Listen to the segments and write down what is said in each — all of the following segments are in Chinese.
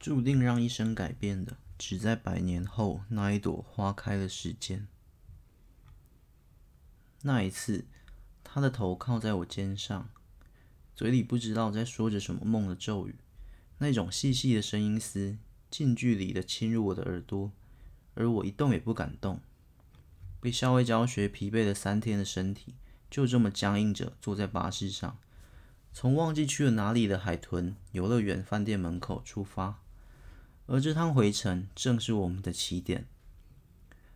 注定让一生改变的，只在百年后那一朵花开的时间。那一次，他的头靠在我肩上，嘴里不知道在说着什么梦的咒语，那种细细的声音丝近距离的侵入我的耳朵，而我一动也不敢动。被校外教学疲惫了三天的身体，就这么僵硬着坐在巴士上，从忘记去了哪里的海豚游乐园饭店门口出发。而这趟回程正是我们的起点。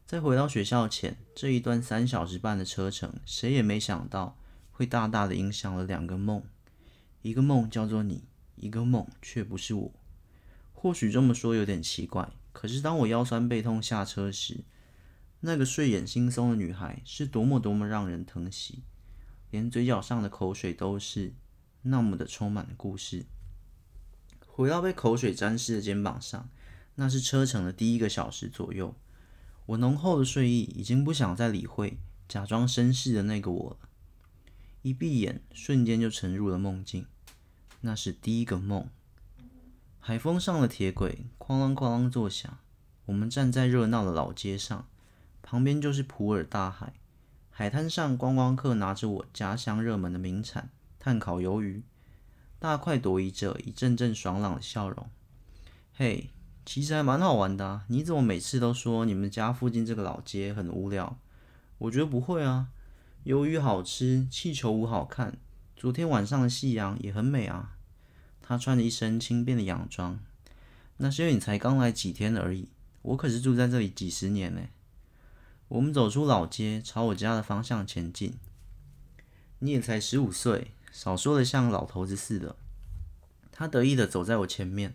在回到学校前，这一段三小时半的车程，谁也没想到会大大的影响了两个梦。一个梦叫做你，一个梦却不是我。或许这么说有点奇怪，可是当我腰酸背痛下车时，那个睡眼惺忪的女孩是多么多么让人疼惜，连嘴角上的口水都是那么的充满故事。回到被口水沾湿的肩膀上，那是车程的第一个小时左右。我浓厚的睡意已经不想再理会假装绅士的那个我了。一闭眼，瞬间就沉入了梦境。那是第一个梦。海风上的铁轨哐啷哐啷作响。我们站在热闹的老街上，旁边就是普洱大海。海滩上，观光客拿着我家乡热门的名产炭烤鱿鱼。大快朵颐着一阵阵爽朗的笑容。嘿，其实还蛮好玩的啊！你怎么每次都说你们家附近这个老街很无聊？我觉得不会啊，鱿鱼好吃，气球舞好看，昨天晚上的夕阳也很美啊。他穿着一身轻便的洋装，那是因为你才刚来几天而已。我可是住在这里几十年呢。我们走出老街，朝我家的方向前进。你也才十五岁。少说的像老头子似的，他得意的走在我前面，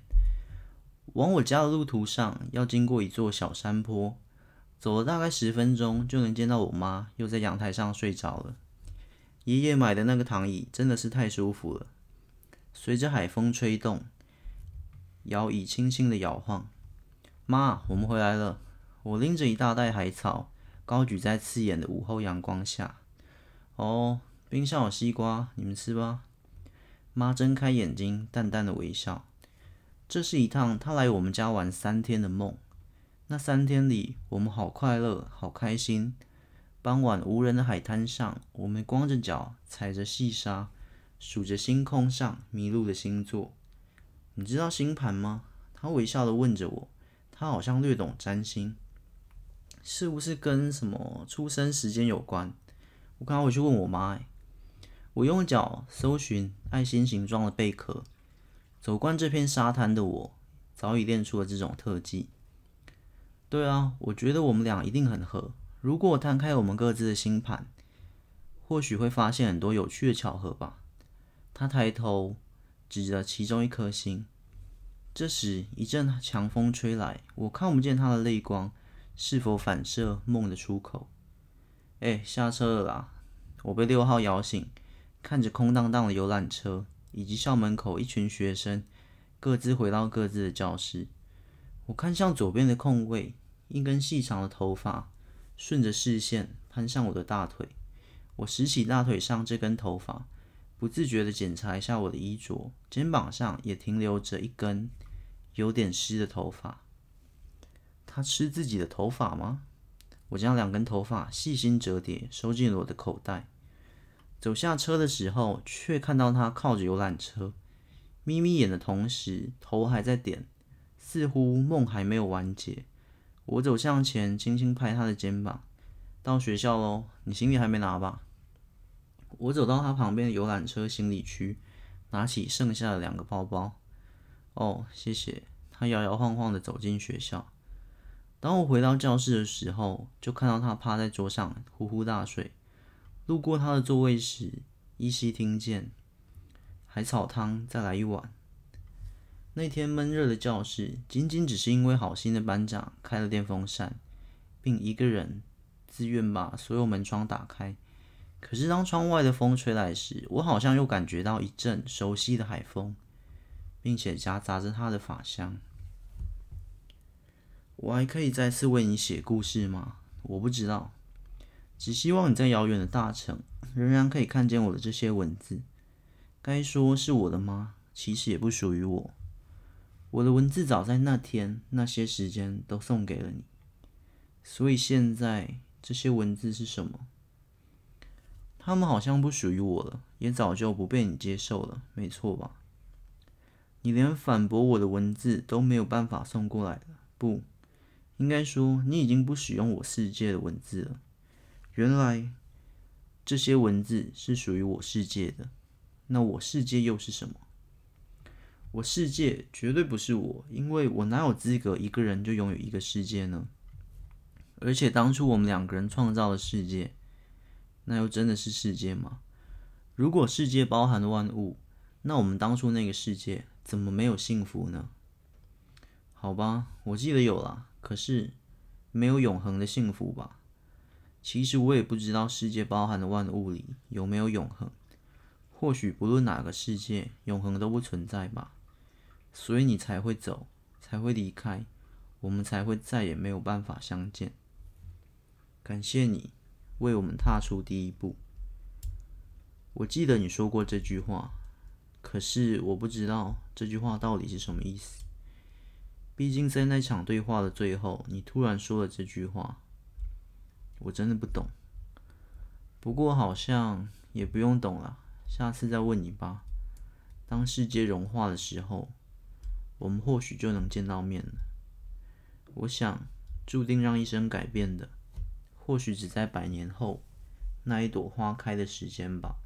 往我家的路途上要经过一座小山坡，走了大概十分钟就能见到我妈又在阳台上睡着了。爷爷买的那个躺椅真的是太舒服了，随着海风吹动，摇椅轻轻的摇晃。妈，我们回来了。我拎着一大袋海草，高举在刺眼的午后阳光下。哦。冰箱有西瓜，你们吃吧。妈睁开眼睛，淡淡的微笑。这是一趟她来我们家玩三天的梦。那三天里，我们好快乐，好开心。傍晚无人的海滩上，我们光着脚踩着细沙，数着星空上迷路的星座。你知道星盘吗？她微笑的问着我。她好像略懂占星，是不是跟什么出生时间有关？我刚刚回去问我妈，我用脚搜寻爱心形状的贝壳，走惯这片沙滩的我，早已练出了这种特技。对啊，我觉得我们俩一定很合。如果摊开我们各自的星盘，或许会发现很多有趣的巧合吧。他抬头指着其中一颗星，这时一阵强风吹来，我看不见他的泪光是否反射梦的出口。哎，下车了啦！我被六号摇醒。看着空荡荡的游览车，以及校门口一群学生各自回到各自的教室，我看向左边的空位，一根细长的头发顺着视线攀上我的大腿。我拾起大腿上这根头发，不自觉地检查一下我的衣着，肩膀上也停留着一根有点湿的头发。他吃自己的头发吗？我将两根头发细心折叠，收进了我的口袋。走下车的时候，却看到他靠着游览车，眯眯眼的同时，头还在点，似乎梦还没有完结。我走向前，轻轻拍他的肩膀：“到学校喽，你行李还没拿吧？”我走到他旁边的游览车行李区，拿起剩下的两个包包。“哦，谢谢。”他摇摇晃晃的走进学校。当我回到教室的时候，就看到他趴在桌上呼呼大睡。路过他的座位时，依稀听见海草汤再来一碗。那天闷热的教室，仅仅只是因为好心的班长开了电风扇，并一个人自愿把所有门窗打开。可是当窗外的风吹来时，我好像又感觉到一阵熟悉的海风，并且夹杂着他的发香。我还可以再次为你写故事吗？我不知道。只希望你在遥远的大城，仍然可以看见我的这些文字。该说是我的吗？其实也不属于我。我的文字早在那天那些时间都送给了你，所以现在这些文字是什么？他们好像不属于我了，也早就不被你接受了，没错吧？你连反驳我的文字都没有办法送过来了，不，应该说你已经不使用我世界的文字了。原来这些文字是属于我世界的，那我世界又是什么？我世界绝对不是我，因为我哪有资格一个人就拥有一个世界呢？而且当初我们两个人创造的世界，那又真的是世界吗？如果世界包含了万物，那我们当初那个世界怎么没有幸福呢？好吧，我记得有啦，可是没有永恒的幸福吧？其实我也不知道世界包含的万物里有没有永恒，或许不论哪个世界，永恒都不存在吧。所以你才会走，才会离开，我们才会再也没有办法相见。感谢你为我们踏出第一步。我记得你说过这句话，可是我不知道这句话到底是什么意思。毕竟在那场对话的最后，你突然说了这句话，我真的不懂。不过好像也不用懂了，下次再问你吧。当世界融化的时候。我们或许就能见到面了。我想，注定让一生改变的，或许只在百年后那一朵花开的时间吧。